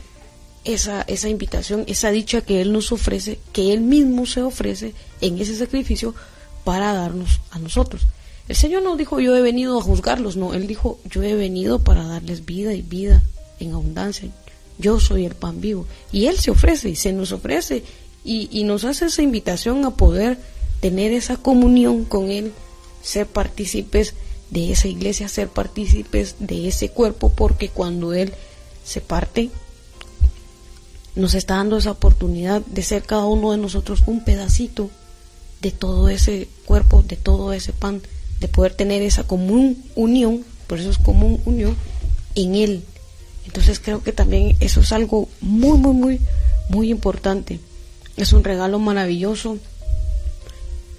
esa, esa invitación, esa dicha que Él nos ofrece, que Él mismo se ofrece en ese sacrificio para darnos a nosotros. El Señor no dijo yo he venido a juzgarlos, no, Él dijo yo he venido para darles vida y vida en abundancia yo soy el pan vivo. Y Él se ofrece y se nos ofrece y, nos hace esa invitación a poder tener esa comunión con Él, ser partícipes de esa iglesia, ser partícipes de ese cuerpo, porque cuando Él se parte, nos está dando esa oportunidad de ser cada uno de nosotros un pedacito de todo ese cuerpo, de todo ese pan, de poder tener esa común unión, por eso es común unión, en Él, entonces creo que también eso es algo muy, muy, muy, muy importante. Es un regalo maravilloso.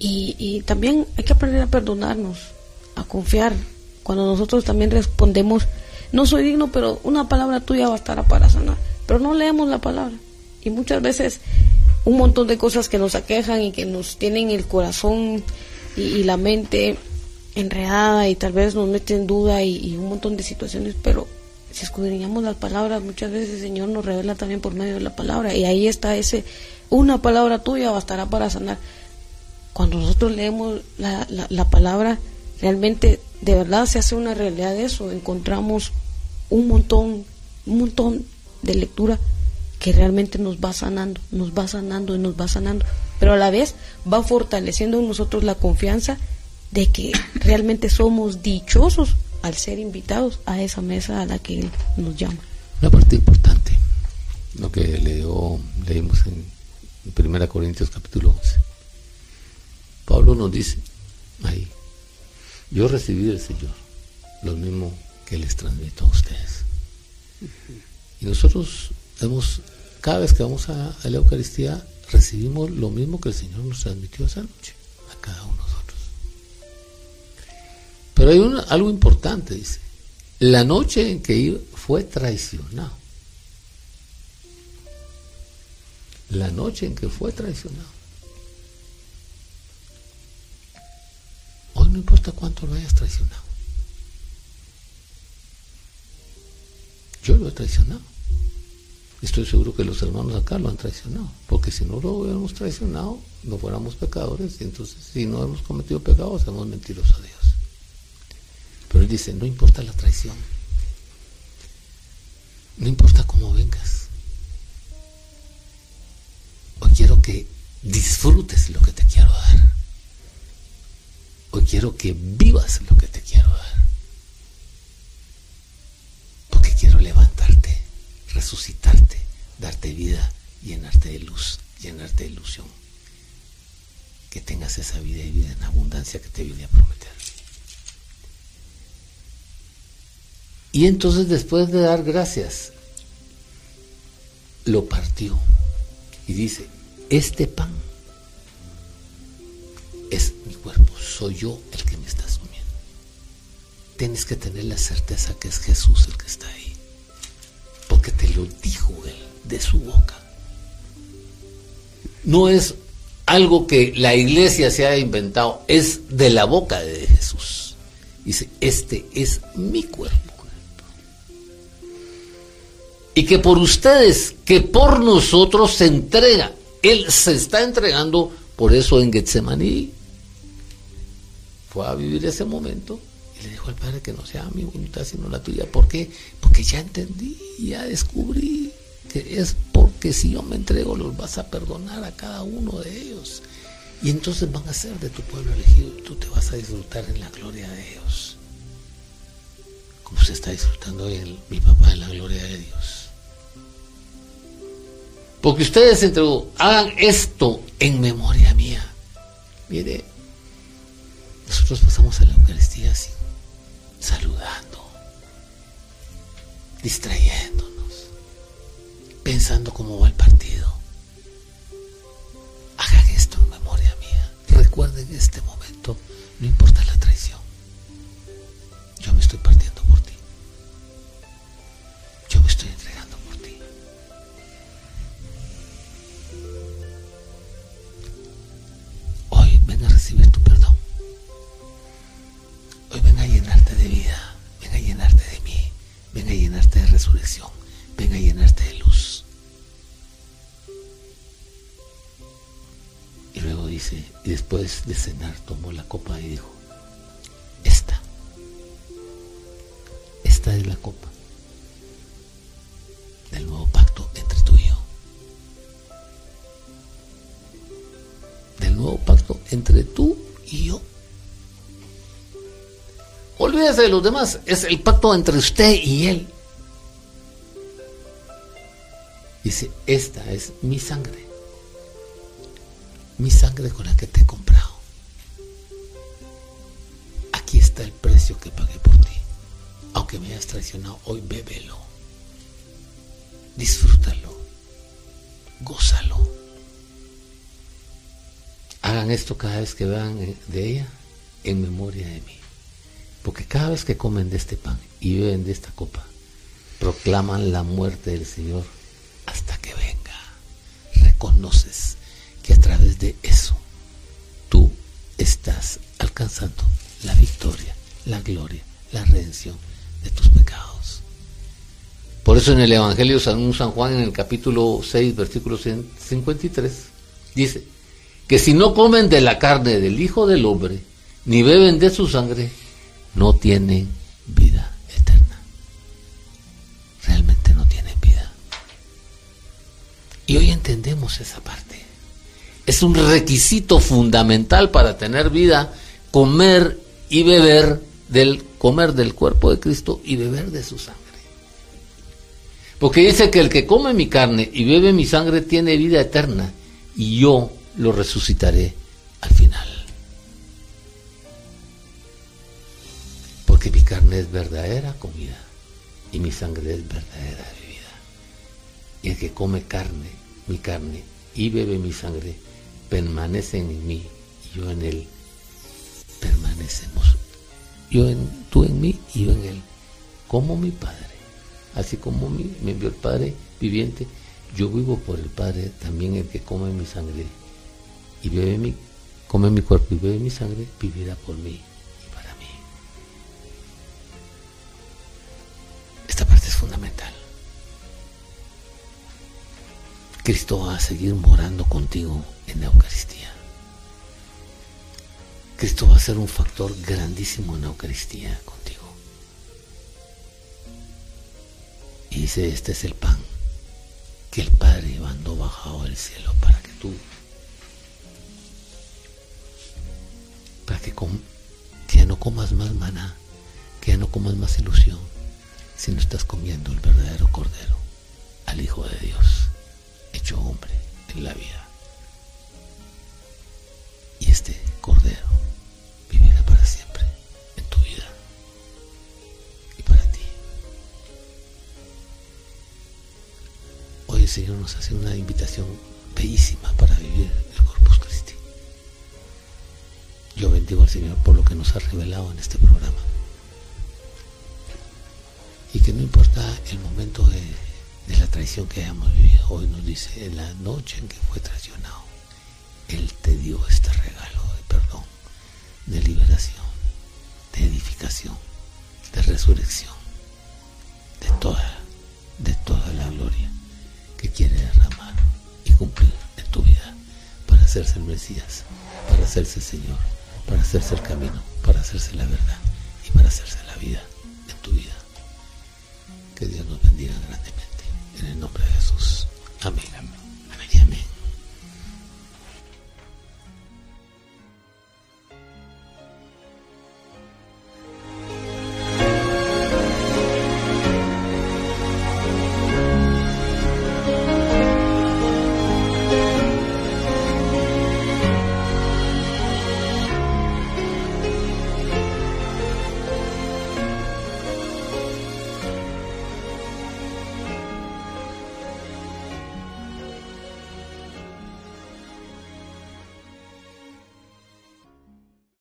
Y, también hay que aprender a perdonarnos, a confiar. Cuando nosotros también respondemos, no soy digno, pero una palabra tuya bastará para sanar. Pero no leemos la palabra. Y muchas veces un montón de cosas que nos aquejan y que nos tienen el corazón y, la mente enredada y tal vez nos meten en duda y, y un montón de situaciones, pero si escudriñamos las palabras, muchas veces el Señor nos revela también por medio de la palabra. Y ahí está ese, una palabra tuya bastará para sanar. Cuando nosotros leemos la, la, palabra, realmente de verdad se hace una realidad de eso. Encontramos un montón, un montón de lectura que realmente nos va sanando, nos va sanando y nos va sanando. Pero a la vez va fortaleciendo en nosotros la confianza de que realmente somos dichosos al ser invitados a esa mesa a la que Él nos llama. Una parte importante, lo que leo, leímos en 1 Corintios capítulo 11. Pablo nos dice ahí, yo recibí del Señor lo mismo que les transmito a ustedes. Y nosotros hemos, cada vez que vamos a la Eucaristía, recibimos lo mismo que el Señor nos transmitió esa noche, a cada uno. Pero hay algo importante, dice. La noche en que fue traicionado. La noche en que fue traicionado. Hoy no importa cuánto lo hayas traicionado. Yo lo he traicionado. Estoy seguro que los hermanos acá lo han traicionado. Porque si no lo hubiéramos traicionado, no fuéramos pecadores. Y entonces, si no hemos cometido pecados, hemos mentirosos a Dios. Pero él dice, no importa la traición, no importa cómo vengas. Hoy quiero que disfrutes lo que te quiero dar. Hoy quiero que vivas lo que te quiero dar. Porque quiero levantarte, resucitarte, darte vida, llenarte de luz, llenarte de ilusión. Que tengas esa vida y vida en abundancia que te vine a prometer. Y entonces después de dar gracias, lo partió y dice, este pan es mi cuerpo, soy yo el que me estás comiendo. Tienes que tener la certeza que es Jesús el que está ahí, porque te lo dijo él de su boca. No es algo que la iglesia se haya inventado, es de la boca de Jesús. Dice, este es mi cuerpo y que por ustedes, que por nosotros se entrega. Él se está entregando, por eso en Getsemaní fue a vivir ese momento y le dijo al Padre que no sea mi voluntad sino la tuya. ¿Por qué? Porque ya entendí, ya descubrí que es porque si yo me entrego los vas a perdonar a cada uno de ellos. Y entonces van a ser de tu pueblo elegido y tú te vas a disfrutar en la gloria de Dios. Como se está disfrutando hoy mi papá en la gloria de Dios. Porque ustedes hagan esto en memoria mía. Mire, nosotros pasamos a la Eucaristía así, saludando, distrayéndonos, pensando cómo va el partido. Hagan esto en memoria mía. Recuerden este momento, no importa de cenar tomó la copa y dijo, esta, esta es la copa del nuevo pacto entre tú y yo. Del nuevo pacto entre tú y yo. Olvídese de los demás, es el pacto entre usted y él. Dice, esta es mi sangre. Mi sangre con la que te he Aunque me hayas traicionado, hoy bébelo. Disfrútalo. Gózalo. Hagan esto cada vez que vean de ella en memoria de mí. Porque cada vez que comen de este pan y beben de esta copa, proclaman la muerte del Señor hasta que venga. Reconoces tus pecados. Por eso en el Evangelio de San Juan, en el capítulo 6, versículo 53, dice que si no comen de la carne del Hijo del Hombre, ni beben de su sangre, no tienen vida eterna. Realmente no tienen vida. Y hoy entendemos esa parte. Es un requisito fundamental para tener vida comer y beber del comer del cuerpo de Cristo y beber de su sangre. Porque dice que el que come mi carne y bebe mi sangre tiene vida eterna y yo lo resucitaré al final. Porque mi carne es verdadera comida y mi sangre es verdadera bebida. Y el que come carne, mi carne, y bebe mi sangre, permanece en mí y yo en él. Permanecemos. Yo en, tú en mí y yo en él. Como mi Padre. Así como me envió el Padre viviente, yo vivo por el Padre, también el que come mi sangre y bebe mi, come mi cuerpo y bebe mi sangre, vivirá por mí y para mí. Esta parte es fundamental. Cristo va a seguir morando contigo en la Eucaristía. Cristo va a ser un factor grandísimo en la Eucaristía contigo. Y dice, este es el pan que el Padre mandó bajado del cielo para que tú, para que, que ya no comas más maná, que ya no comas más ilusión, sino estás comiendo el verdadero Cordero, al Hijo de Dios, hecho hombre en la vida. Y este Cordero Señor nos hace una invitación bellísima para vivir el Corpus Christi. Yo bendigo al Señor por lo que nos ha revelado en este programa. Y que no importa el momento de, de la traición que hayamos vivido, hoy nos dice, en la noche en que fue traicionado, Él te dio este regalo de perdón, de liberación, de edificación, de resurrección, de toda, de toda la gloria que quiere derramar y cumplir en tu vida para hacerse el Mesías, para hacerse el Señor, para hacerse el camino, para hacerse la verdad y para hacerse la vida en tu vida. Que Dios nos bendiga grandemente. En el nombre de Jesús. Amén.